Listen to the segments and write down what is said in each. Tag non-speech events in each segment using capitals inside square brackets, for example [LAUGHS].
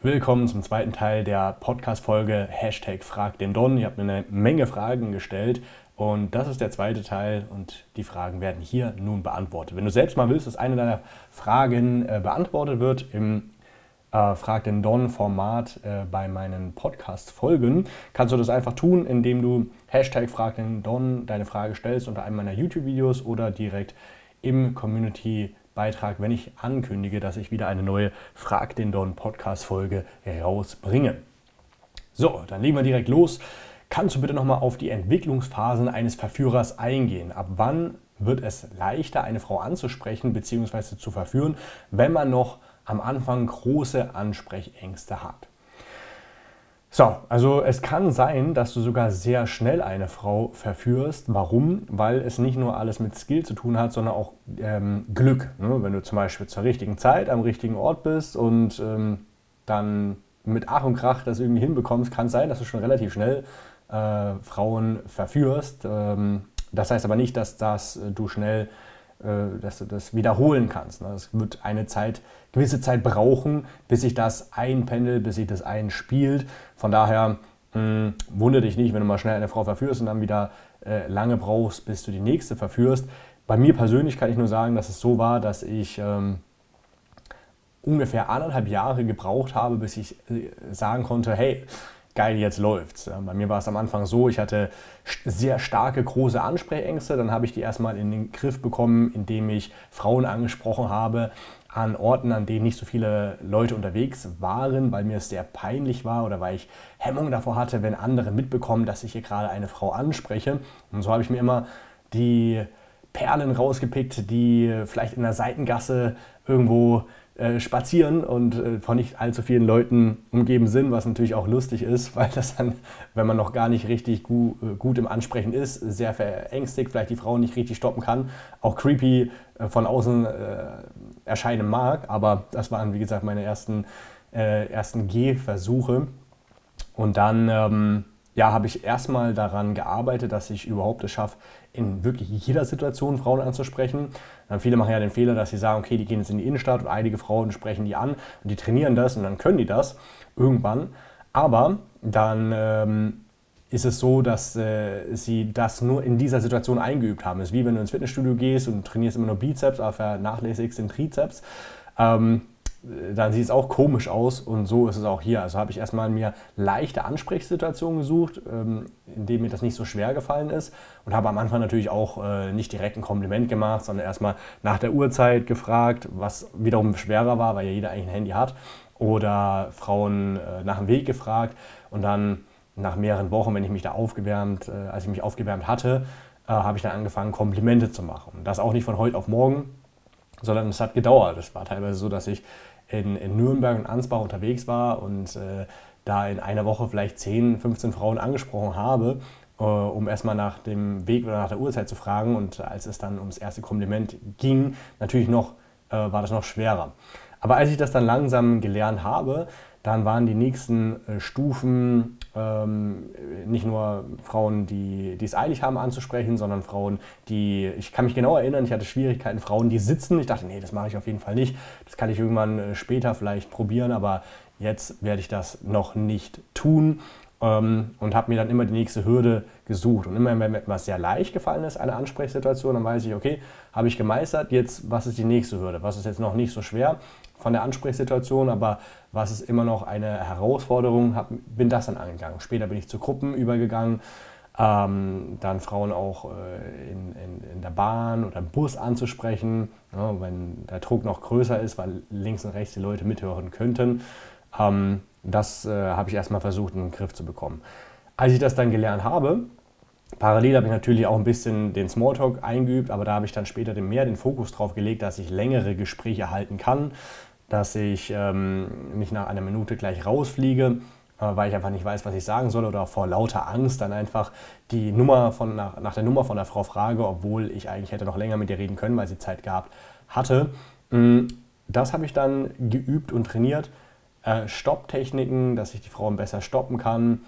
Willkommen zum zweiten Teil der Podcast-Folge Hashtag Frag den Don. Ihr habt mir eine Menge Fragen gestellt und das ist der zweite Teil und die Fragen werden hier nun beantwortet. Wenn du selbst mal willst, dass eine deiner Fragen äh, beantwortet wird im äh, Frag den Don-Format äh, bei meinen Podcast-Folgen, kannst du das einfach tun, indem du Hashtag Frag den Don deine Frage stellst unter einem meiner YouTube-Videos oder direkt im Community Beitrag, wenn ich ankündige, dass ich wieder eine neue Frag den Don Podcast Folge rausbringe. So, dann legen wir direkt los. Kannst du bitte nochmal auf die Entwicklungsphasen eines Verführers eingehen? Ab wann wird es leichter, eine Frau anzusprechen bzw. zu verführen, wenn man noch am Anfang große Ansprechängste hat? So, also es kann sein, dass du sogar sehr schnell eine Frau verführst. Warum? Weil es nicht nur alles mit Skill zu tun hat, sondern auch ähm, Glück. Ne? Wenn du zum Beispiel zur richtigen Zeit am richtigen Ort bist und ähm, dann mit Ach und Krach das irgendwie hinbekommst, kann es sein, dass du schon relativ schnell äh, Frauen verführst. Ähm, das heißt aber nicht, dass das, äh, du schnell dass du das wiederholen kannst. Ne? Es wird eine Zeit, gewisse Zeit brauchen, bis sich das einpendelt, bis sich das einspielt. Von daher mh, hm, wundere dich nicht, wenn du mal schnell eine Frau verführst und dann wieder äh, lange brauchst, bis du die nächste verführst. Bei mir persönlich kann ich nur sagen, dass es so war, dass ich ähm, ungefähr anderthalb Jahre gebraucht habe, bis ich äh, sagen konnte, hey, geil, jetzt läuft's. Bei mir war es am Anfang so, ich hatte sehr starke, große Ansprechängste. Dann habe ich die erstmal in den Griff bekommen, indem ich Frauen angesprochen habe an Orten, an denen nicht so viele Leute unterwegs waren, weil mir es sehr peinlich war oder weil ich Hemmung davor hatte, wenn andere mitbekommen, dass ich hier gerade eine Frau anspreche. Und so habe ich mir immer die Perlen rausgepickt, die vielleicht in der Seitengasse irgendwo äh, spazieren und äh, von nicht allzu vielen Leuten umgeben sind, was natürlich auch lustig ist, [LAUGHS] weil das dann, wenn man noch gar nicht richtig gu äh, gut im Ansprechen ist, sehr verängstigt, vielleicht die Frau nicht richtig stoppen kann, auch creepy äh, von außen äh, erscheinen mag. Aber das waren, wie gesagt, meine ersten, ersten Gehversuche. Und dann ähm, ja, habe ich erstmal daran gearbeitet, dass ich überhaupt es schaffe, in wirklich jeder Situation Frauen anzusprechen. Dann viele machen ja den Fehler, dass sie sagen, okay, die gehen jetzt in die Innenstadt und einige Frauen sprechen die an und die trainieren das und dann können die das irgendwann. Aber dann ähm, ist es so, dass äh, sie das nur in dieser Situation eingeübt haben. Es ist wie wenn du ins Fitnessstudio gehst und trainierst immer nur Bizeps, aber vernachlässigst den Trizeps. Ähm, dann sieht es auch komisch aus und so ist es auch hier. Also habe ich erstmal mir leichte Ansprechsituationen gesucht, ähm, in denen mir das nicht so schwer gefallen ist und habe am Anfang natürlich auch äh, nicht direkt ein Kompliment gemacht, sondern erstmal nach der Uhrzeit gefragt, was wiederum schwerer war, weil ja jeder eigentlich ein Handy hat oder Frauen äh, nach dem Weg gefragt und dann nach mehreren Wochen, wenn ich mich da aufgewärmt, äh, als ich mich aufgewärmt hatte, habe ich dann angefangen, Komplimente zu machen. Das auch nicht von heute auf morgen, sondern es hat gedauert. Es war teilweise so, dass ich in, in Nürnberg und Ansbach unterwegs war und äh, da in einer Woche vielleicht 10, 15 Frauen angesprochen habe, äh, um erstmal nach dem Weg oder nach der Uhrzeit zu fragen. Und als es dann ums erste Kompliment ging, natürlich noch, äh, war das noch schwerer. Aber als ich das dann langsam gelernt habe, dann waren die nächsten äh, Stufen ähm, nicht nur Frauen, die, die es eilig haben anzusprechen, sondern Frauen, die, ich kann mich genau erinnern, ich hatte Schwierigkeiten, Frauen, die sitzen. Ich dachte, nee, das mache ich auf jeden Fall nicht. Das kann ich irgendwann äh, später vielleicht probieren, aber jetzt werde ich das noch nicht tun. Ähm, und habe mir dann immer die nächste Hürde gesucht. Und immer, wenn mir etwas sehr leicht gefallen ist, eine Ansprechsituation, dann weiß ich, okay, habe ich gemeistert, jetzt, was ist die nächste Hürde? Was ist jetzt noch nicht so schwer von der Ansprechsituation, aber was ist immer noch eine Herausforderung? Hab, bin das dann angegangen. Später bin ich zu Gruppen übergegangen, ähm, dann Frauen auch äh, in, in, in, der Bahn oder im Bus anzusprechen, ja, wenn der Druck noch größer ist, weil links und rechts die Leute mithören könnten. Ähm, das äh, habe ich erstmal versucht in den Griff zu bekommen. Als ich das dann gelernt habe, parallel habe ich natürlich auch ein bisschen den Smalltalk eingeübt, aber da habe ich dann später mehr den Fokus drauf gelegt, dass ich längere Gespräche halten kann, dass ich ähm, nicht nach einer Minute gleich rausfliege, äh, weil ich einfach nicht weiß, was ich sagen soll oder vor lauter Angst dann einfach die Nummer von, nach, nach der Nummer von der Frau frage, obwohl ich eigentlich hätte noch länger mit ihr reden können, weil sie Zeit gehabt hatte. Mm, das habe ich dann geübt und trainiert äh, Stopptechniken, dass ich die Frauen besser stoppen kann.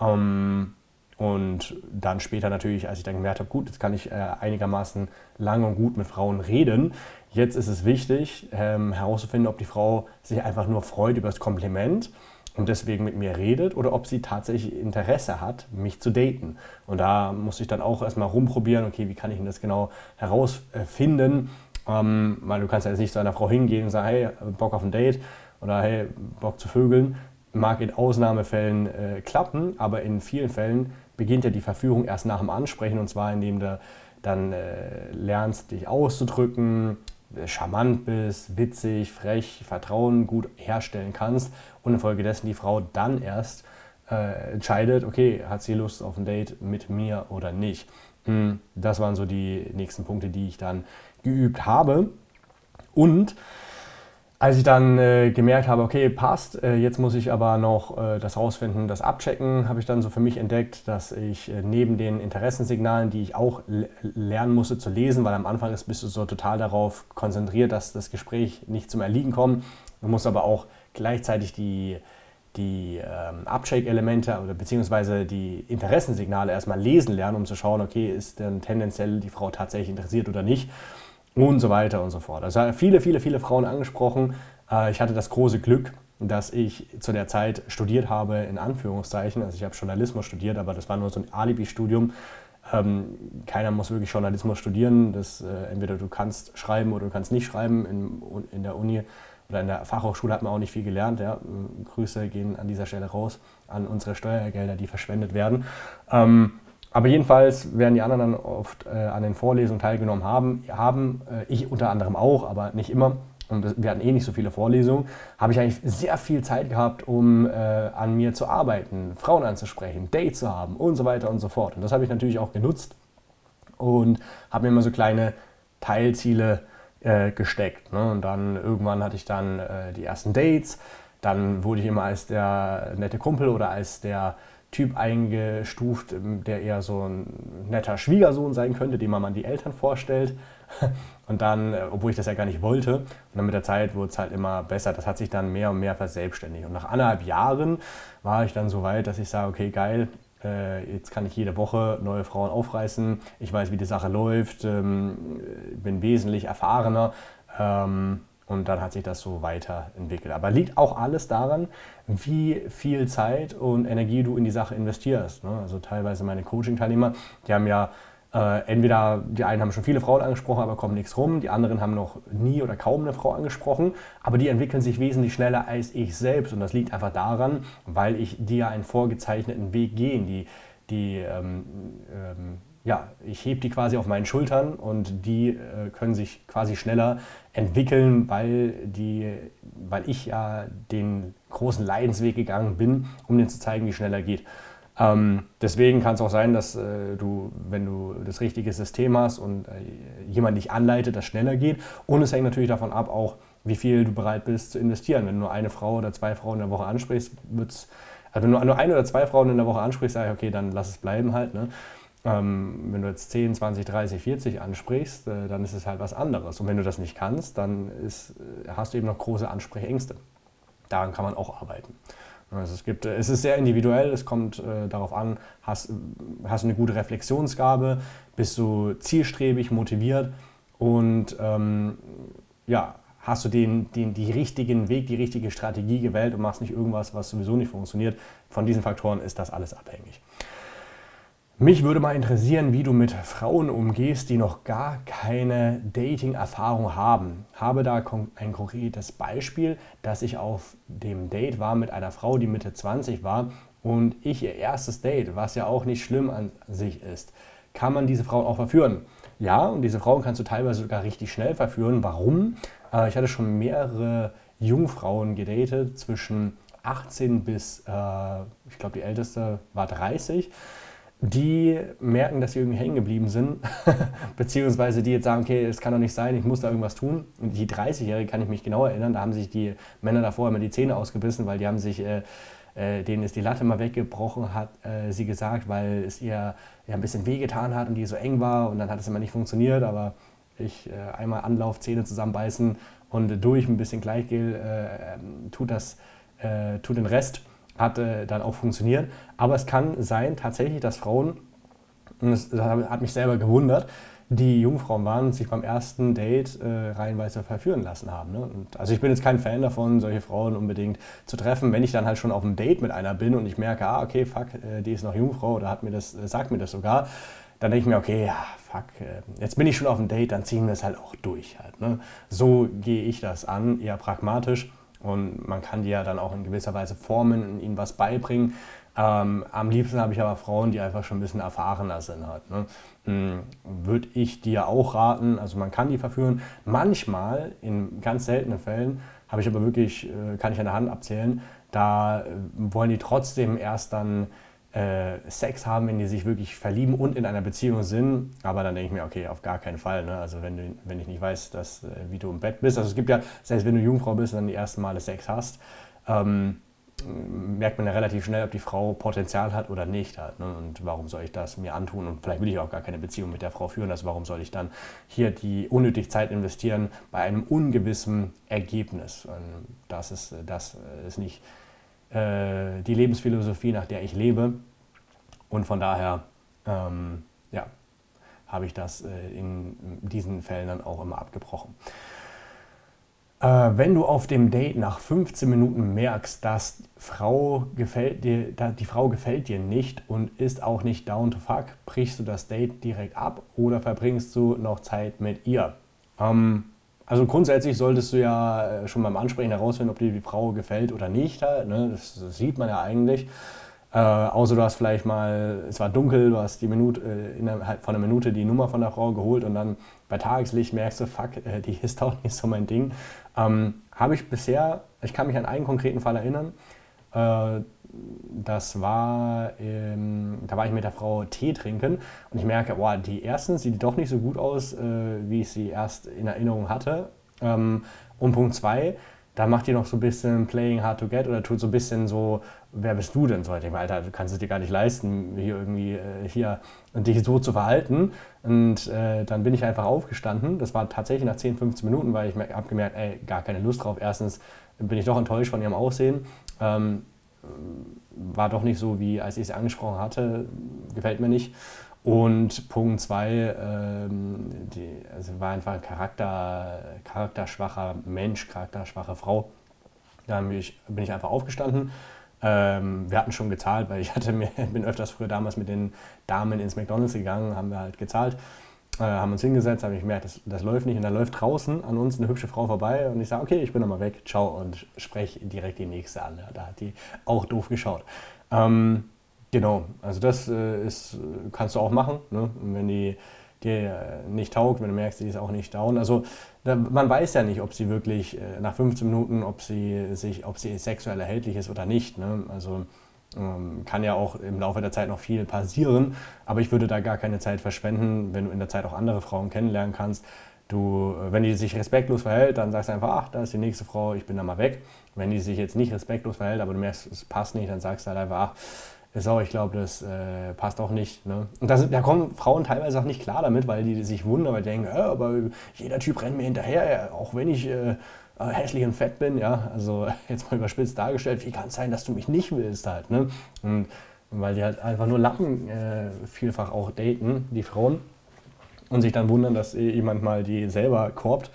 Ähm, Und dann später natürlich, als ich dann gemerkt habe, gut, jetzt kann ich äh, einigermaßen lang und gut mit Frauen reden. Jetzt ist es wichtig, ähm, herauszufinden, ob die Frau sich einfach nur freut über das Kompliment und deswegen mit mir redet oder ob sie tatsächlich Interesse hat, mich zu daten. Und da muss ich dann auch erstmal rumprobieren, okay, wie kann ich denn das genau herausfinden? Ähm, weil du kannst ja jetzt nicht zu einer Frau hingehen und sagen, hey, Bock auf ein Date oder hey, Bock zu vögeln. Mag in Ausnahmefällen äh, klappen, aber in vielen Fällen beginnt ja die Verführung erst nach dem Ansprechen und zwar indem du dann äh, lernst, dich auszudrücken, charmant bist, witzig, frech, Vertrauen gut herstellen kannst und infolgedessen die Frau dann erst äh, entscheidet, okay, hat sie Lust auf ein Date mit mir oder nicht. Hm, das waren so die nächsten Punkte, die ich dann geübt habe. Und als ich dann äh, gemerkt habe, okay, passt, äh, jetzt muss ich aber noch äh, das rausfinden, das abchecken, habe ich dann so für mich entdeckt, dass ich äh, neben den Interessenssignalen, die ich auch lernen musste zu lesen, weil am Anfang ist, bist du so total darauf konzentriert, dass das Gespräch nicht zum Erliegen kommt. Du musst aber auch gleichzeitig die, die ähm, Abcheck-Elemente oder beziehungsweise die Interessenssignale erstmal lesen lernen, um zu schauen, okay, ist denn tendenziell die Frau tatsächlich interessiert oder nicht und so weiter und so fort. Also viele, viele, viele Frauen angesprochen. Äh, ich hatte das große Glück, dass ich zu der Zeit studiert habe, in Anführungszeichen. Also ich habe Journalismus studiert, aber das war nur so ein Alibi-Studium. Ähm, keiner muss wirklich Journalismus studieren. Das, äh, entweder du kannst schreiben oder du kannst nicht schreiben. In, in der Uni oder in der Fachhochschule hat man auch nicht viel gelernt. Ja. Grüße gehen an dieser Stelle raus an unsere Steuergelder, die verschwendet werden. Ähm, aber jedenfalls werden die anderen dann oft äh, an den Vorlesungen teilgenommen haben. haben äh, ich unter anderem auch, aber nicht immer. Und wir hatten eh nicht so viele Vorlesungen. Habe ich eigentlich sehr viel Zeit gehabt, um äh, an mir zu arbeiten, Frauen anzusprechen, Dates zu haben und so weiter und so fort. Und das habe ich natürlich auch genutzt und habe mir immer so kleine Teilziele äh, gesteckt. Ne? Und dann irgendwann hatte ich dann äh, die ersten Dates. Dann wurde ich immer als der nette Kumpel oder als der Typ eingestuft, ähm, der eher so ein netter Schwiegersohn sein könnte, den man an die Eltern vorstellt. [LAUGHS] Und dann, äh, obwohl ich das ja gar nicht wollte, und dann mit der Zeit wurde es halt immer besser. Das hat sich dann mehr und mehr verselbstständigt. Und nach anderthalb Jahren war ich dann so weit, dass ich sage, okay, geil, äh, jetzt kann ich jede Woche neue Frauen aufreißen. Ich weiß, wie die Sache läuft, ähm, bin wesentlich erfahrener. Ähm, und dann hat sich das so weiterentwickelt. Aber liegt auch alles daran, wie viel Zeit und Energie du in die Sache investierst. Ne? Also teilweise meine Coaching-Teilnehmer, die haben ja äh, entweder, die einen haben schon viele Frauen angesprochen, aber kommt nichts rum, die anderen haben noch nie oder kaum eine Frau angesprochen, aber die entwickeln sich wesentlich schneller als ich selbst. Und das liegt einfach daran, weil ich dir einen vorgezeichneten Weg gehe. Die, die ähm, ähm, ja, ich hebe die quasi auf meinen Schultern und die äh, können sich quasi schneller entwickeln, weil, die, weil ich ja den großen Leidensweg gegangen bin, um denen zu zeigen, wie schneller geht. Ähm, deswegen kann es auch sein, dass äh, du, wenn du das richtige System hast und äh, jemand dich anleitet, das schneller geht. Und es hängt natürlich davon ab, auch wie viel du bereit bist zu investieren. Wenn du nur eine Frau oder zwei Frauen in der Woche ansprichst, wird also wenn du nur eine oder zwei Frauen in der Woche ansprichst, sage ich, okay, dann lass es bleiben halt. Ne? Ähm, wenn du jetzt 10, 20, 30, 40 ansprichst, äh, dann ist es halt was anderes. Und wenn du das nicht kannst, dann ist, äh, hast du eben noch große Ansprechängste. Daran kann man auch arbeiten. Also es, gibt, es ist sehr individuell, es kommt äh, darauf an, hast, hast du eine gute Reflexionsgabe, bist du zielstrebig, motiviert und ähm, ja, hast du den, den, die richtigen Weg, die richtige Strategie gewählt und machst nicht irgendwas, was sowieso nicht funktioniert. Von diesen Faktoren ist das alles abhängig. Mich würde mal interessieren, wie du mit Frauen umgehst, die noch gar keine Dating-Erfahrung haben. Habe da ein konkretes Beispiel, dass ich auf dem Date war mit einer Frau, die Mitte 20 war und ich ihr erstes Date, was ja auch nicht schlimm an sich ist. Kann man diese Frauen auch verführen? Ja, und diese Frauen kannst du teilweise sogar richtig schnell verführen. Warum? Äh, ich hatte schon mehrere Jungfrauen gedatet, zwischen 18 bis, äh, ich glaube, die älteste war 30 die merken, dass sie irgendwie hängen geblieben sind, [LAUGHS] beziehungsweise die jetzt sagen, okay, es kann doch nicht sein, ich muss da irgendwas tun. Und die 30-Jährige kann ich mich genau erinnern, da haben sich die Männer davor immer die Zähne ausgebissen, weil die haben sich, äh, äh, denen ist die Latte mal weggebrochen, hat äh, sie gesagt, weil es ihr ja, ein bisschen wehgetan hat und die so eng war und dann hat es immer nicht funktioniert, aber ich äh, einmal Anlauf, Zähne zusammenbeißen und durch ein bisschen Gleichgel äh, ähm, tut das, äh, tut den Rest hat äh, dann auch funktioniert. Aber es kann sein tatsächlich, dass Frauen, und das, das hat mich selber gewundert, die Jungfrauen waren und sich beim ersten Date äh, reihenweise verführen lassen haben. Ne? Und, also ich bin jetzt kein Fan davon, solche Frauen unbedingt zu treffen. Wenn ich dann halt schon auf einem Date mit einer bin und ich merke, ah, okay, fuck, äh, die ist noch Jungfrau oder hat mir das, äh, sagt mir das sogar, dann denke ich mir, okay, ja, fuck, äh, jetzt bin ich schon auf dem Date, dann ziehen wir es halt auch durch. Halt, ne? So gehe ich das an, eher pragmatisch. Und man kann die ja dann auch in gewisser Weise formen und ihnen was beibringen. Ähm, am liebsten habe ich aber Frauen, die einfach schon ein bisschen erfahrener sind. Halt, ne? hm, Würde ich dir auch raten, also man kann die verführen. Manchmal, in ganz seltenen Fällen, habe ich aber wirklich, äh, kann ich an der Hand abzählen, da äh, wollen die trotzdem erst dann Sex haben, wenn die sich wirklich verlieben und in einer Beziehung sind. Aber dann denke ich mir, okay, auf gar keinen Fall. Ne? Also wenn, du, wenn ich nicht weiß, dass, äh, wie du im Bett bist. Also es gibt ja, selbst wenn du Jungfrau bist und dann die ersten Male Sex hast, ähm, merkt man ja relativ schnell, ob die Frau Potenzial hat oder nicht hat. Ne? Und warum soll ich das mir antun? Und vielleicht will ich auch gar keine Beziehung mit der Frau führen. Also warum soll ich dann hier die unnötig Zeit investieren bei einem ungewissen Ergebnis? Und das ist, das ist nicht äh, die Lebensphilosophie, nach der ich lebe. Und von daher, ähm, ja, habe ich das äh, in diesen Fällen dann auch immer abgebrochen. Äh, wenn du auf dem Date nach 15 Minuten merkst, dass Frau gefällt dir, die Frau gefällt dir nicht und ist auch nicht down to fuck, brichst du das Date direkt ab oder verbringst du noch Zeit mit ihr? Ähm, also grundsätzlich solltest du ja äh, schon beim Ansprechen herausfinden, ob dir die Frau gefällt oder nicht. Halt, ne? das, sieht man ja eigentlich. Äh, außer du hast vielleicht mal, es war dunkel, du hast die Minute, äh, innerhalb von einer Minute die Nummer von der Frau geholt und dann bei Tageslicht merkst du, fuck, äh, die ist auch nicht so mein Ding. Ähm, Habe ich bisher, ich kann mich an einen konkreten Fall erinnern. Äh, das war, ähm, da war ich mit der Frau Tee trinken und ich merke, boah, die erstens sieht doch nicht so gut aus, äh, wie ich sie erst in Erinnerung hatte. Ähm, und Punkt zwei, da macht die noch so ein bisschen Playing Hard to Get oder tut so ein bisschen so, wer bist du denn? So, ich meine, Alter, du kannst es dir gar nicht leisten, hier irgendwie äh, hier dich so zu verhalten. Und äh, dann bin ich einfach aufgestanden. Das war tatsächlich nach 10, 15 Minuten, weil ich habe gemerkt, ey, gar keine Lust drauf. Erstens bin ich doch enttäuscht von ihrem Aussehen. Ähm, war doch nicht so, wie als ich sie angesprochen hatte. Gefällt mir nicht. Und Punkt zwei, ähm, die, also war einfach ein Charakter, charakterschwacher Mensch, charakterschwache Frau. Da bin ich, bin ich einfach aufgestanden. Ähm, wir hatten schon gezahlt, weil ich hatte mir, [LAUGHS] bin öfters früher damals mit den Damen ins McDonalds gegangen, haben wir halt gezahlt, äh, haben uns hingesetzt, habe ich gemerkt, das, das läuft nicht. Und da läuft draußen an uns eine hübsche Frau vorbei und ich sage, okay, ich bin nochmal weg, ciao und spreche direkt die nächste an. Da hat die auch doof geschaut. Ähm, Genau, also das äh, ist, kannst du auch machen. Ne? wenn die dir nicht taugt, wenn du merkst, die ist auch nicht down. Also da, man weiß ja nicht, ob sie wirklich äh, nach 15 Minuten, ob sie sich, ob sie sexuell erhältlich ist oder nicht. Ne? Also ähm, kann ja auch im Laufe der Zeit noch viel passieren, aber ich würde da gar keine Zeit verschwenden, wenn du in der Zeit auch andere Frauen kennenlernen kannst. Du, wenn die sich respektlos verhält, dann sagst du einfach, ach, da ist die nächste Frau, ich bin da mal weg. Wenn die sich jetzt nicht respektlos verhält, aber du merkst, es passt nicht, dann sagst du halt einfach, ach, so, ich glaube, das äh, passt auch nicht. Ne? Und das, da kommen Frauen teilweise auch nicht klar damit, weil die sich wundern, weil die denken, äh, aber jeder Typ rennt mir hinterher, auch wenn ich äh, äh, hässlich und fett bin. Ja? Also [LAUGHS] jetzt mal überspitzt dargestellt, wie kann es sein, dass du mich nicht willst halt. Ne? Und weil die halt einfach nur Lappen äh, vielfach auch daten, die Frauen, und sich dann wundern, dass jemand mal die selber korbt.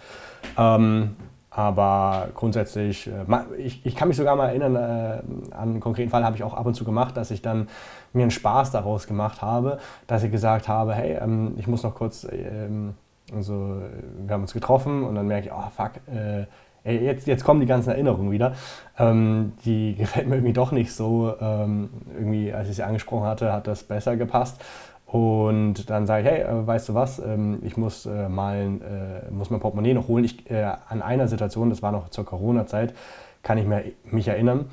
Ähm, aber grundsätzlich, äh, ich, ich kann mich sogar mal erinnern, äh, an einen konkreten Fall habe ich auch ab und zu gemacht, dass ich dann mir einen Spaß daraus gemacht habe, dass ich gesagt habe, hey, ähm, ich muss noch kurz, ähm, also wir haben uns getroffen und dann merke ich, oh fuck, äh, jetzt, jetzt kommen die ganzen Erinnerungen wieder. Ähm, die [LAUGHS] gefällt mir irgendwie doch nicht so. Ähm, irgendwie, als ich sie angesprochen hatte, hat das besser gepasst. Und dann sage ich, hey, äh, weißt du was, ähm, ich muss, äh, mal, äh, muss mein Portemonnaie noch holen. Ich, an einer Situation, das war noch zur Corona-Zeit, kann ich mich erinnern.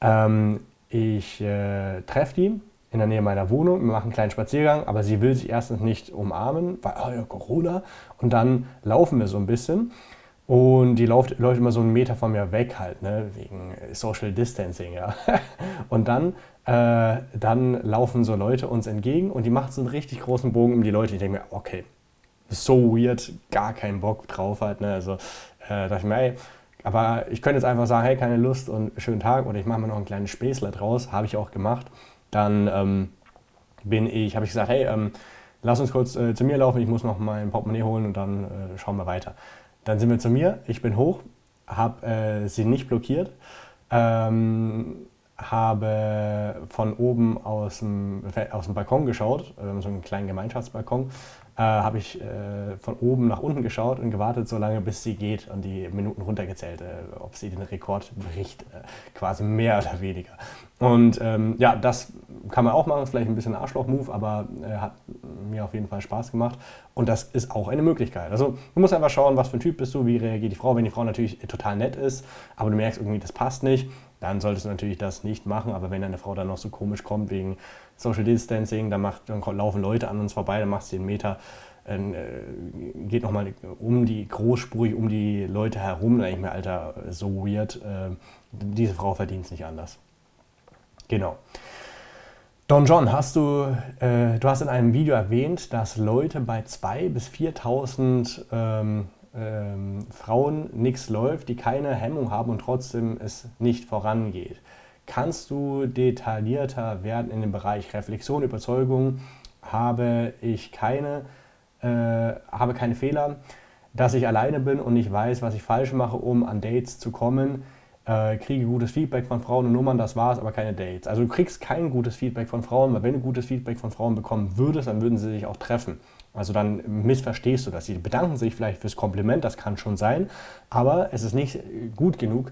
Ähm, ich treffe die in der Nähe meiner Wohnung, wir machen einen kleinen Spaziergang, aber sie will sich erstens nicht umarmen, weil oh ja, Corona. Und dann laufen wir so ein bisschen. Und die läuft, läuft immer so einen Meter von mir weg halt, ne, wegen Social Distancing, ja. [LAUGHS] Und dann, äh, dann laufen so Leute uns entgegen und die macht so einen richtig großen Bogen um die Leute. Ich denke mir, okay, so weird, gar keinen Bock drauf halt, ne. Also äh, dachte ich mir, ey, Aber ich könnte jetzt einfach sagen, hey, keine Lust und schönen Tag oder ich mache mir noch ein kleines Späßler draus, habe ich auch gemacht. Dann ähm, bin ich, habe ich gesagt, hey, ähm, lass uns kurz äh, zu mir laufen, ich muss noch mein Portemonnaie holen und dann äh, schauen wir weiter. Dann sind wir zu mir, ich bin hoch, habe äh, sie nicht blockiert, ähm, habe von oben aus dem, aus dem Balkon geschaut, wir haben so einen kleinen Gemeinschaftsbalkon, äh, habe ich äh, von oben nach unten geschaut und gewartet, so lange bis sie geht und die Minuten runtergezählt, äh, ob sie den Rekord bricht, äh, quasi mehr oder weniger. Und ähm, ja, das kann man auch machen, vielleicht ein bisschen Arschloch-Move, aber äh, hat mir auf jeden Fall Spaß gemacht und das ist auch eine Möglichkeit. Also du musst einfach schauen, was für ein Typ bist du, wie reagiert die Frau. Wenn die Frau natürlich total nett ist, aber du merkst irgendwie, das passt nicht, dann solltest du natürlich das nicht machen. Aber wenn deine Frau dann noch so komisch kommt wegen Social Distancing, dann, macht, dann laufen Leute an uns vorbei, dann machst du den Meter, äh, geht nochmal um die, großspurig um die Leute herum, dann denke ich mir, Alter, so weird, äh, diese Frau verdient es nicht anders. Genau. Don John, hast du, äh, du hast in einem Video erwähnt, dass Leute bei 2.000 bis 4.000 ähm, ähm, Frauen nichts läuft, die keine Hemmung haben und trotzdem es nicht vorangeht. Kannst du detaillierter werden in dem Bereich Reflexion, Überzeugung? Habe ich keine, äh, habe keine Fehler, dass ich alleine bin und nicht weiß, was ich falsch mache, um an Dates zu kommen? Äh, kriege gutes Feedback von Frauen und Nummern, das war's, aber keine Dates. Also du kriegst kein gutes Feedback von Frauen, weil wenn du gutes Feedback von Frauen bekommen würdest, dann würden sie sich auch treffen. Also dann missverstehst du das. Sie bedanken sich vielleicht fürs Kompliment, das kann schon sein, aber es ist nicht gut genug,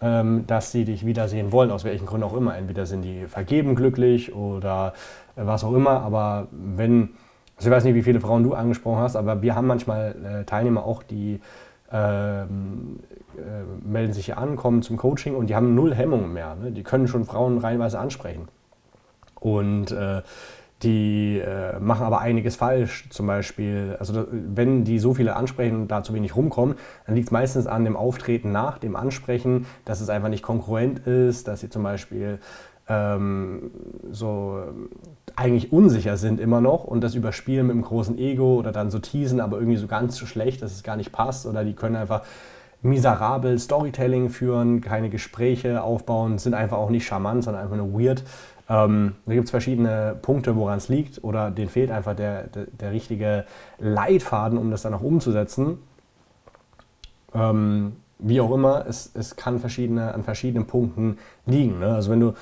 ähm, dass sie dich wiedersehen wollen, aus welchen Gründen auch immer. Entweder sind die vergeben glücklich oder äh, was auch immer, aber wenn, also ich weiß nicht, wie viele Frauen du angesprochen hast, aber wir haben manchmal äh, Teilnehmer auch, die ähm, äh, melden sich hier an, kommen zum Coaching und die haben null Hemmungen mehr. Ne? Die können schon Frauen reinweise ansprechen. Und äh, die äh, machen aber einiges falsch. Zum Beispiel, also wenn die so viele ansprechen und da zu wenig rumkommen, dann liegt es meistens an dem Auftreten nach dem Ansprechen, dass es einfach nicht konkurrent ist, dass sie zum Beispiel ähm, so eigentlich unsicher sind immer noch und das überspielen mit einem großen Ego oder dann so teasen, aber irgendwie so ganz so schlecht, dass es gar nicht passt oder die können einfach miserabel Storytelling führen, keine Gespräche aufbauen, sind einfach auch nicht charmant, sondern einfach nur weird. Ähm, da gibt es verschiedene Punkte, woran es liegt oder denen fehlt einfach der, der, der, richtige Leitfaden, um das dann auch umzusetzen. Ähm, wie auch immer, es, es kann verschiedene, an verschiedenen Punkten liegen. Ne? Also wenn du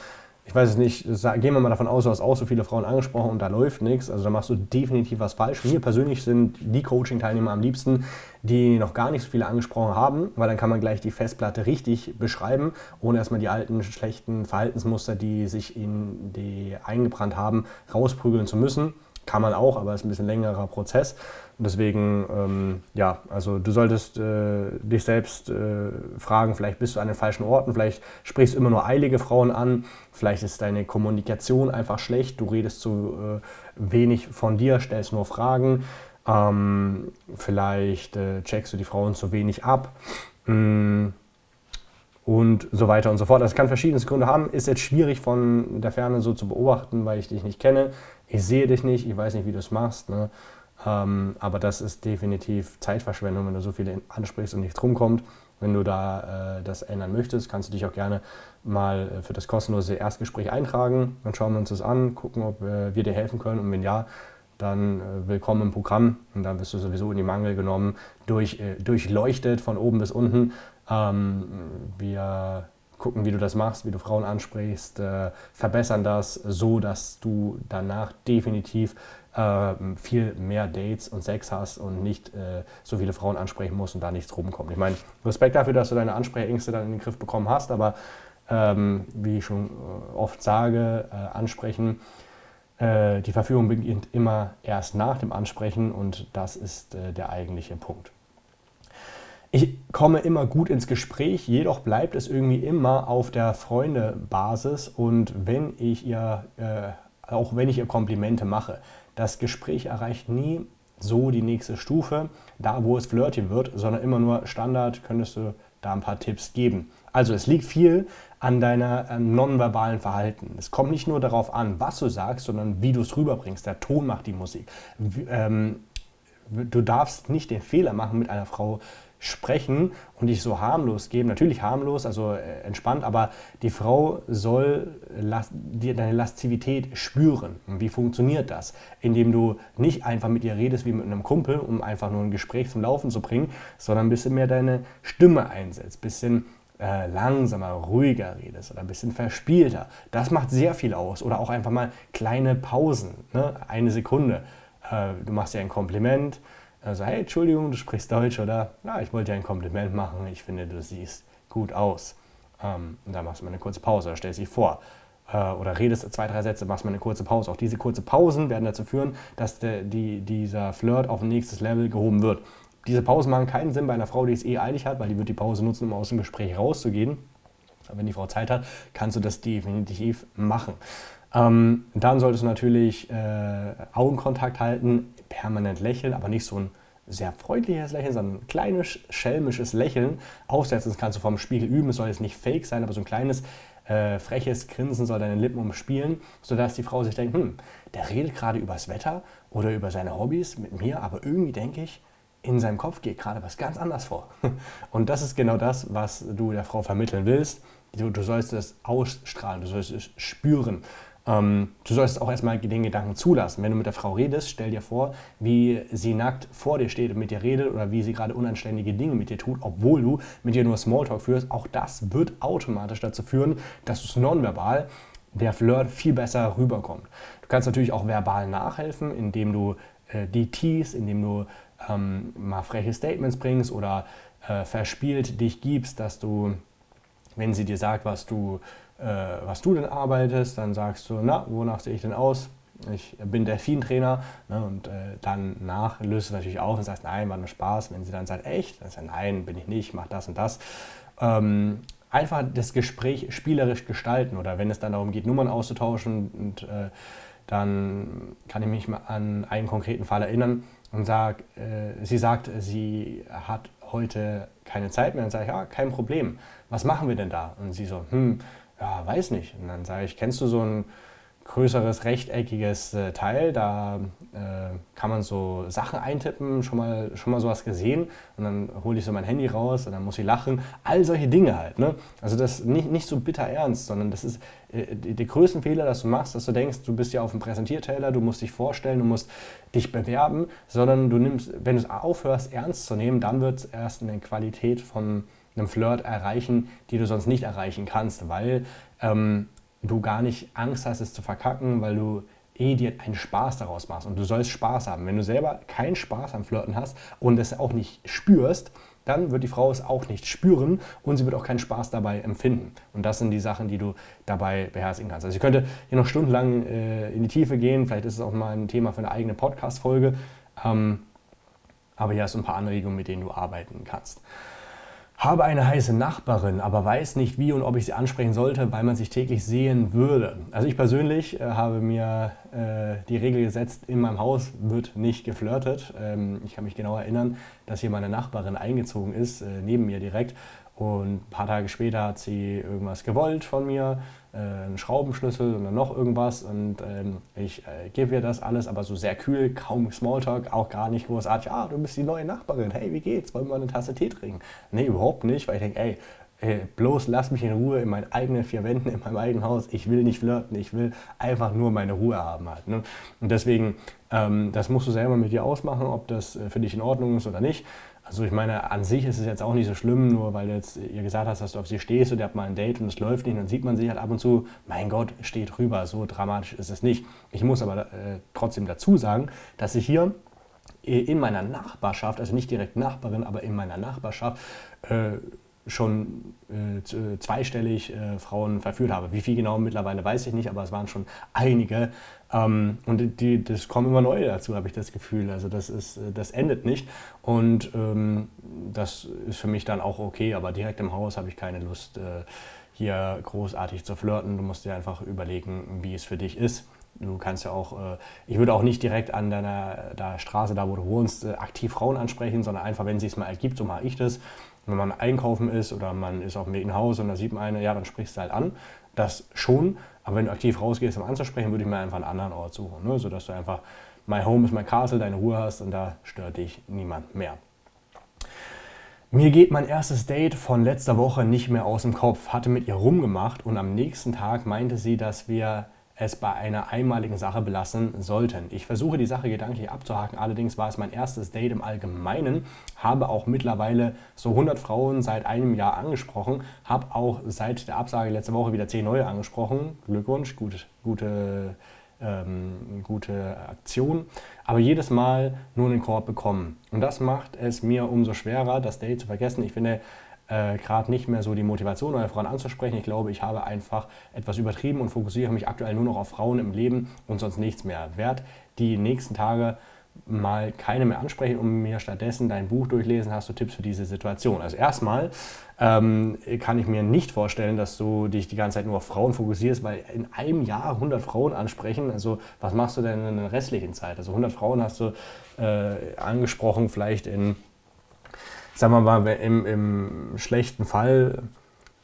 ich weiß es nicht, gehen wir mal davon aus, du hast auch so viele Frauen angesprochen und da läuft nichts, also da machst du definitiv was falsch. Mir persönlich sind die Coaching-Teilnehmer am liebsten, die noch gar nicht so viele angesprochen haben, weil dann kann man gleich die Festplatte richtig beschreiben, ohne erstmal die alten schlechten Verhaltensmuster, die sich in die eingebrannt haben, rausprügeln zu müssen. Kann man auch, aber es ist ein bisschen längerer Prozess. Deswegen, ähm, ja, also du solltest äh, dich selbst äh, fragen, vielleicht bist du an den falschen Orten, vielleicht sprichst du immer nur eilige Frauen an, vielleicht ist deine Kommunikation einfach schlecht, du redest zu äh, wenig von dir, stellst nur Fragen, ähm, vielleicht äh, checkst du die Frauen zu wenig ab. Mm, und so weiter und so fort. Das kann verschiedene Gründe haben. Ist jetzt schwierig von der Ferne so zu beobachten, weil ich dich nicht kenne. Ich sehe dich nicht, ich weiß nicht, wie du es machst. Ne? Ähm, aber das ist definitiv Zeitverschwendung, wenn du so viele ansprichst und nichts rumkommt. Wenn du da äh, das ändern möchtest, kannst du dich auch gerne mal äh, für das kostenlose Erstgespräch eintragen. Dann schauen wir uns das an, gucken, ob äh, wir dir helfen können. Und wenn ja, dann äh, willkommen im Programm. Und dann wirst du sowieso in die Mangel genommen, durch, äh, durchleuchtet von oben bis unten. Ähm, wir gucken, wie du das machst, wie du Frauen ansprichst, verbessern das so, dass du danach definitiv viel mehr Dates und Sex hast und nicht äh, so viele Frauen ansprechen musst und da nichts rumkommt. Ich meine, Respekt dafür, dass du deine Ansprechängste dann in den Griff bekommen hast, aber ähm, wie ich schon äh, oft sage, äh, ansprechen, äh, die Verführung beginnt immer erst nach dem Ansprechen und das ist der eigentliche Punkt. Ich komme immer gut ins Gespräch, jedoch bleibt es irgendwie immer auf der Freundebasis und wenn ich ihr, äh, auch wenn ich ihr Komplimente mache, das Gespräch erreicht nie so die nächste Stufe, da wo es flirty wird, sondern immer nur Standard, könntest du da ein paar Tipps geben. Also es liegt viel an deiner äh, nonverbalen Verhalten. Es kommt nicht nur darauf an, was du sagst, sondern wie du es rüberbringst. Der Ton macht die Musik. Ähm, du darfst nicht den Fehler machen, mit einer Frau sprechen und dich so harmlos geben. Natürlich harmlos, also äh, entspannt, aber die Frau soll deine Lastivität spüren. Wie funktioniert das? Indem du nicht einfach mit ihr redest wie mit einem Kumpel, um einfach nur ein Gespräch zum Laufen zu bringen, sondern ein bisschen mehr deine Stimme einsetzt, ein bisschen äh, langsamer, ruhiger redest oder ein bisschen verspielter. Das macht sehr viel aus. Oder auch einfach mal kleine Pausen, ne? eine Sekunde. Äh, du machst dir ein Kompliment, also hey, Entschuldigung, du sprichst Deutsch oder ja, ich wollte dir ein Kompliment machen, ich finde, du siehst gut aus. Ähm, und dann machst du mal eine kurze Pause oder stellst dich vor. Äh, oder redest zwei, drei Sätze, machst mal eine kurze Pause. Auch diese kurze Pausen werden dazu führen, dass der, die, dieser Flirt auf ein nächstes Level gehoben wird. Diese Pausen machen keinen Sinn bei einer Frau, die es eh eilig hat, weil die wird die Pause nutzen, um aus dem Gespräch rauszugehen. Aber wenn die Frau Zeit hat, kannst du das definitiv machen. Ähm, dann solltest du natürlich äh, Augenkontakt halten, permanent lächeln, aber nicht so ein sehr freundliches Lächeln, sondern ein kleines schelmisches Lächeln aufsetzen. Das kannst du vom Spiegel üben. Es soll jetzt nicht fake sein, aber so ein kleines äh, freches Grinsen soll deine Lippen umspielen, sodass die Frau sich denkt, hm, der redet gerade über das Wetter oder über seine Hobbys mit mir, aber irgendwie denke ich, in seinem Kopf geht gerade was ganz anderes vor. [LAUGHS] Und das ist genau das, was du der Frau vermitteln willst. Du, du sollst es ausstrahlen, du sollst es spüren. Ähm, du sollst auch erstmal den Gedanken zulassen. Wenn du mit der Frau redest, stell dir vor, wie sie nackt vor dir steht und mit dir redet oder wie sie gerade unanständige Dinge mit dir tut, obwohl du mit ihr nur Smalltalk führst. Auch das wird automatisch dazu führen, dass es nonverbal der Flirt viel besser rüberkommt. Du kannst natürlich auch verbal nachhelfen, indem du äh, die tease, indem du ähm, mal freche Statements bringst oder äh, verspielt dich gibst, dass du, wenn sie dir sagt, was du äh, was du denn arbeitest, dann sagst du, na, wonach sehe ich denn aus? Ich bin Delfintrainer ne, und äh, dann nach löst du natürlich auf und sagst, nein, war nur Spaß. Wenn sie dann sagt, echt, dann sagt nein, bin ich nicht, mach das und das. Ähm, einfach das Gespräch spielerisch gestalten oder wenn es dann darum geht, Nummern auszutauschen und äh, dann kann ich mich mal an einen konkreten Fall erinnern und sag, äh, sie sagt, sie hat heute keine Zeit mehr. Dann sage ich, ja, kein Problem. Was machen wir denn da? Und sie so, hm, ja, weiß nicht. Und dann sage ich, kennst du so ein größeres rechteckiges äh, Teil, da äh, kann man so Sachen eintippen, schon mal, schon mal sowas gesehen und dann hole ich so mein Handy raus und dann muss ich lachen. All solche Dinge halt. Ne? Also das nicht, nicht so bitter ernst, sondern das ist äh, der größte Fehler, dass du machst, dass du denkst, du bist ja auf dem Präsentierteller, du musst dich vorstellen, du musst dich bewerben, sondern du nimmst, wenn du es aufhörst, ernst zu nehmen, dann wird es erst eine Qualität von einem Flirt erreichen, die du sonst nicht erreichen kannst, weil ähm, du gar nicht Angst hast, es zu verkacken, weil du eh dir einen Spaß daraus machst. Und du sollst Spaß haben. Wenn du selber keinen Spaß am Flirten hast und es auch nicht spürst, dann wird die Frau es auch nicht spüren und sie wird auch keinen Spaß dabei empfinden. Und das sind die Sachen, die du dabei beherzigen kannst. Also ich könnte hier noch stundenlang äh, in die Tiefe gehen, vielleicht ist es auch mal ein Thema für eine eigene Podcast-Folge. Ähm, aber hier hast du ein paar Anregungen, mit denen du arbeiten kannst. Habe eine heiße Nachbarin, aber weiß nicht wie und ob ich sie ansprechen sollte, weil man sich täglich sehen würde. Also ich persönlich äh, habe mir äh, die Regel gesetzt, in meinem Haus wird nicht geflirtet. Ähm, ich kann mich genau erinnern, dass hier meine Nachbarin eingezogen ist, äh, neben mir direkt. Und ein paar Tage später hat sie irgendwas gewollt von mir, äh, einen Schraubenschlüssel und dann noch irgendwas. Und ähm, ich äh, gebe ihr das alles, aber so sehr kühl, kaum Smalltalk, auch gar nicht großartig. Ah, du bist die neue Nachbarin. Hey, wie geht's? Wollen wir eine Tasse Tee trinken? Nee, überhaupt nicht, weil ich denke, ey, ey, bloß lass mich in Ruhe in meinen eigenen vier Wänden, in meinem eigenen Haus. Ich will nicht flirten, ich will einfach nur meine Ruhe haben halt. Ne? Und deswegen, ähm, das musst du selber mit dir ausmachen, ob das äh, für dich in Ordnung ist oder nicht. Also ich meine, an sich ist es jetzt auch nicht so schlimm, nur weil du jetzt ihr gesagt hast, dass du auf sie stehst und ihr habt mal ein Date und es läuft nicht, dann sieht man sich halt ab und zu, mein Gott, steht rüber, so dramatisch ist es nicht. Ich muss aber äh, trotzdem dazu sagen, dass ich hier in meiner Nachbarschaft, also nicht direkt Nachbarin, aber in meiner Nachbarschaft, äh, schon äh, äh, zweistellig äh, Frauen verführt habe. Wie viel genau mittlerweile weiß ich nicht, aber es waren schon einige. Ähm, und die, das kommen immer neue dazu, habe ich das Gefühl. Also das, ist, äh, das endet nicht. Und ähm, das ist für mich dann auch okay, aber direkt im Haus habe ich keine Lust, äh, hier großartig zu flirten. Du musst dir einfach überlegen, wie es für dich ist. Du kannst ja auch, äh, ich würde auch nicht direkt an deiner Straße, da wo du wohnst, aktiv Frauen ansprechen, sondern einfach, wenn es sich mal ergibt, so mache ich das wenn man einkaufen ist oder man ist auf dem Weg nach Hause und da sieht man eine, ja, dann sprichst du halt an. Das schon, aber wenn du aktiv rausgehst, um anzusprechen, würde ich mir einfach einen anderen Ort suchen, ne? sodass du einfach, my home is my castle, deine Ruhe hast und da stört dich niemand mehr. Mir geht mein erstes Date von letzter Woche nicht mehr aus dem Kopf, hatte mit ihr rumgemacht und am nächsten Tag meinte sie, dass wir es bei einer einmaligen Sache belassen sollten. Ich versuche die Sache gedanklich abzuhaken, allerdings war es mein erstes Date im Allgemeinen, habe auch mittlerweile so 100 Frauen seit einem Jahr angesprochen, habe auch seit der Absage letzte Woche wieder 10 neue angesprochen. Glückwunsch, gut, gute ähm, gute Aktion, aber jedes Mal nur einen Korb bekommen. Und das macht es mir umso schwerer, das Date zu vergessen. Ich finde äh, gerade nicht mehr so die Motivation, neue Frauen anzusprechen. Ich glaube, ich habe einfach etwas übertrieben und fokussiere mich aktuell nur noch auf Frauen im Leben und sonst nichts mehr. Werd die nächsten Tage mal keine mehr ansprechen und mir stattdessen dein Buch durchlesen, hast du Tipps für diese Situation. Also erstmal ähm, kann ich mir nicht vorstellen, dass du dich die ganze Zeit nur auf Frauen fokussierst, weil in einem Jahr 100 Frauen ansprechen, also was machst du denn in der restlichen Zeit? Also 100 Frauen hast du äh, angesprochen, vielleicht in, sagen wir mal, im, im schlechten Fall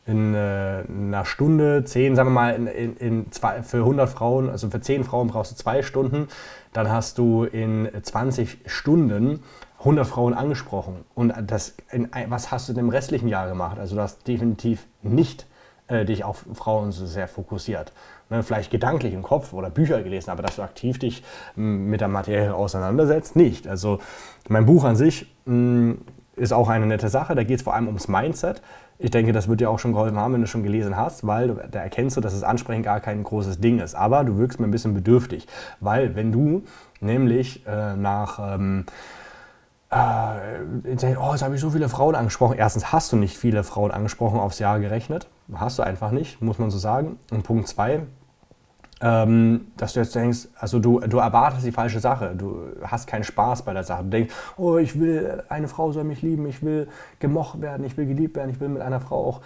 in äh, einer Stunde, zehn, sagen wir mal, in, in, in zwei, für 100 Frauen, also für 10 Frauen brauchst du zwei Stunden, dann hast du in 20 Stunden 100 Frauen angesprochen. Und das, in, was hast du denn im restlichen Jahr gemacht? Also du hast definitiv nicht äh, dich auf Frauen so sehr fokussiert. Ne, vielleicht gedanklich im Kopf oder Bücher gelesen, aber dass du aktiv dich mit der Materie auseinandersetzt, nicht. Also mein Buch an sich mh, ist auch eine nette Sache. Da geht es vor allem ums Mindset. Ich denke, das wird dir auch schon geholfen haben, wenn du schon gelesen hast, weil da erkennst du, dass das Ansprechen gar kein großes Ding ist. Aber du wirkst mir ein bisschen bedürftig, weil wenn du nämlich äh, nach... Ähm, äh, oh, jetzt habe ich so viele Frauen angesprochen. Erstens hast du nicht viele Frauen angesprochen aufs Jahr gerechnet. Hast du einfach nicht, muss man so sagen. Und Punkt zwei, ähm, dass du jetzt denkst, also du, du erwartest die falsche Sache, du hast keinen Spaß bei der Sache. Du denkst, oh, ich will, eine Frau soll mich lieben, ich will gemocht werden, ich will geliebt werden, ich will mit einer Frau auch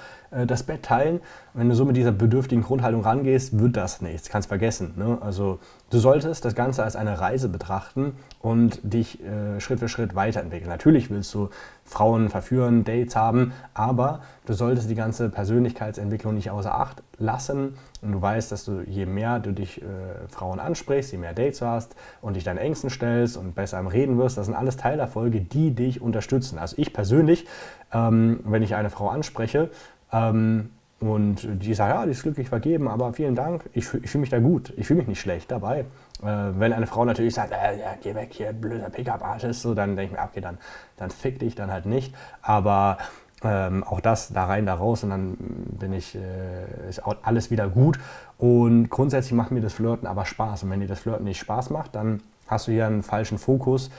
das Bett teilen. Wenn du so mit dieser bedürftigen Grundhaltung rangehst, wird das nichts, kannst vergessen. Ne? Also du solltest das Ganze als eine Reise betrachten und dich äh, Schritt für Schritt weiterentwickeln. Natürlich willst du Frauen verführen, Dates haben, aber du solltest die ganze Persönlichkeitsentwicklung nicht außer Acht lassen. Und du weißt, dass du je mehr du dich äh, Frauen ansprichst, je mehr Dates hast und dich deinen Ängsten stellst und besser am Reden wirst, das sind alles Teilerfolge, die dich unterstützen. Also ich persönlich, ähm, wenn ich eine Frau anspreche, ähm, und die sagt, ja, die ist glücklich vergeben, aber vielen Dank, ich, ich fühle mich da gut, ich fühle mich nicht schlecht dabei. Äh, wenn eine Frau natürlich sagt, äh, ja, geh weg hier, blöder Pickup-Artist, so, dann denke ich mir, okay, dann, dann fick dich dann halt nicht. Aber ähm, auch das da rein, da raus und dann bin ich, äh, ist alles wieder gut. Und grundsätzlich macht mir das Flirten aber Spaß. Und wenn dir das Flirten nicht Spaß macht, dann hast du hier einen falschen Fokus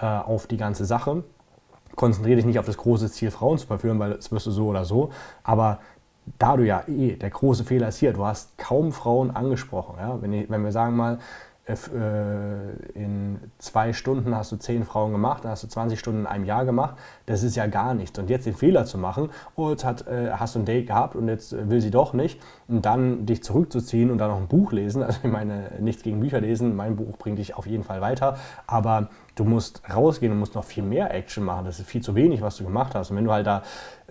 äh, auf die ganze Sache. Konzentriere dich nicht auf das große Ziel, Frauen zu verführen, weil das wirst du so oder so. Aber da du ja eh, der große Fehler ist hier, du hast kaum Frauen angesprochen. Ja? Wenn, wenn wir sagen mal, in zwei Stunden hast du zehn Frauen gemacht, dann hast du 20 Stunden in einem Jahr gemacht. Das ist ja gar nichts. Und jetzt den Fehler zu machen, oh, jetzt hat, äh, hast du ein Date gehabt und jetzt will sie doch nicht, und dann dich zurückzuziehen und dann noch ein Buch lesen. [LAUGHS] Also ich meine, nichts gegen Bücher lesen, mein Buch bringt dich auf jeden Fall weiter, aber du musst rausgehen und musst noch viel mehr Action machen. Das ist viel zu wenig, was du gemacht hast. Und wenn du halt da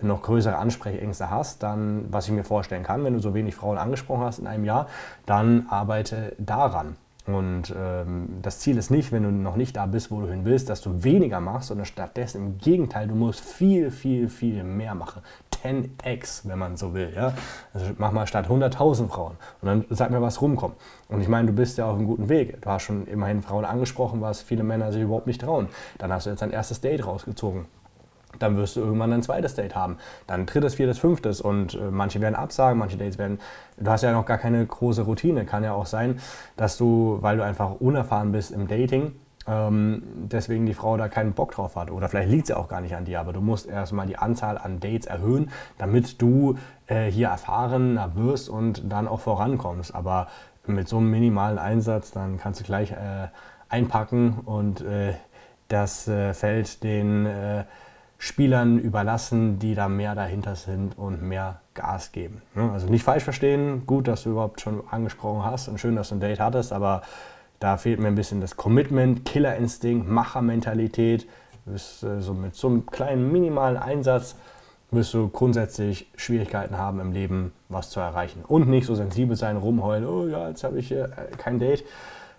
noch größere Ansprechängste hast, dann, was ich mir vorstellen kann, wenn du so wenig Frauen angesprochen hast in einem Jahr, dann arbeite daran. Und ähm, das Ziel ist nicht, wenn du noch nicht da bist, wo du hin willst, dass du weniger machst, sondern stattdessen im Gegenteil, du musst viel, viel, viel mehr machen. 10x, wenn man so will. Ja? Also mach mal statt 100.000 Frauen und dann sag mir, was rumkommt. Und ich meine, du bist ja auf einem guten Weg. Du hast schon immerhin Frauen angesprochen, was viele Männer sich überhaupt nicht trauen. Dann hast du jetzt dein erstes Date rausgezogen dann wirst du irgendwann ein zweites Date haben. Dann drittes, viertes, fünftes und äh, manche werden absagen, manche Dates werden. Du hast ja noch gar keine große Routine. Kann ja auch sein, dass du, weil du einfach unerfahren bist im Dating, ähm, deswegen die Frau da keinen Bock drauf hat. Oder vielleicht liegt sie auch gar nicht an dir, aber du musst erstmal die Anzahl an Dates erhöhen, damit du äh, hier erfahrener wirst und dann auch vorankommst. Aber mit so einem minimalen Einsatz, dann kannst du gleich äh, einpacken und äh, das äh, fällt den äh, Spielern überlassen, die da mehr dahinter sind und mehr Gas geben. Ne? Also nicht falsch verstehen, gut, dass du überhaupt schon angesprochen hast und schön, dass du ein Date hattest, aber da fehlt mir ein bisschen das Commitment, Killerinstinkt, Machermentalität. Äh, so mit so einem kleinen minimalen Einsatz wirst du grundsätzlich Schwierigkeiten haben im Leben, was zu erreichen. Und nicht so sensibel sein, rumheulen, oh ja, jetzt habe ich hier äh, kein Date.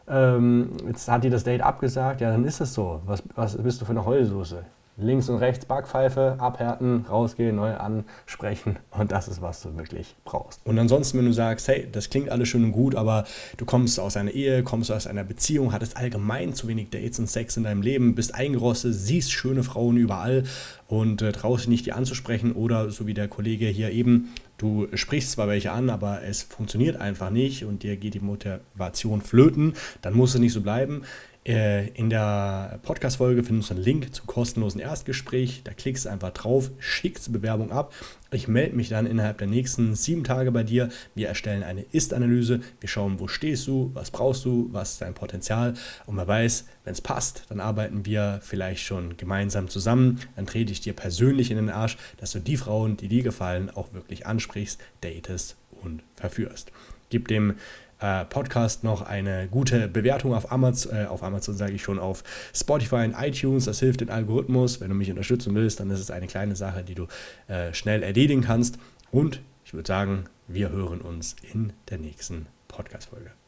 Ähm, jetzt hat die das Date abgesagt, ja, dann ist es so. Was, was bist du für eine Heulsoße? Links und rechts Backpfeife, abhärten, rausgehen, neu ansprechen und das ist, was du wirklich brauchst. Und ansonsten, wenn du sagst, hey, das klingt alles schön und gut, aber du kommst aus einer Ehe, kommst aus einer Beziehung, hattest allgemein zu wenig Dates und Sex in deinem Leben, bist eingerostet, siehst schöne Frauen überall und äh, traust dich nicht, die anzusprechen oder so wie der Kollege hier eben, du sprichst zwar welche an, aber es funktioniert einfach nicht und dir geht die Motivation flöten, dann muss es nicht so bleiben. Äh, in der Podcast-Folge findest du einen Link zum kostenlosen Erstgespräch. Da klickst du einfach drauf, schickst die Bewerbung ab. Ich melde mich dann innerhalb der nächsten sieben Tage bei dir. Wir erstellen eine Ist-Analyse. Wir schauen, wo stehst du, was brauchst du, was ist dein Potenzial. Und man weiß, wenn es passt, dann arbeiten wir vielleicht schon gemeinsam zusammen. Dann trete ich dir persönlich in den Arsch, dass du die Frauen, die dir gefallen, auch wirklich ansprichst, datest und verführst. Gib dem äh, Podcast noch eine gute Bewertung auf Amazon, äh, auf Amazon sage ich schon, auf Spotify und iTunes. Das hilft den Algorithmus. Wenn du mich unterstützen willst, dann ist es eine kleine Sache, die du äh, schnell erledigen kannst. Und ich würde sagen, wir hören uns in der nächsten Podcast-Folge.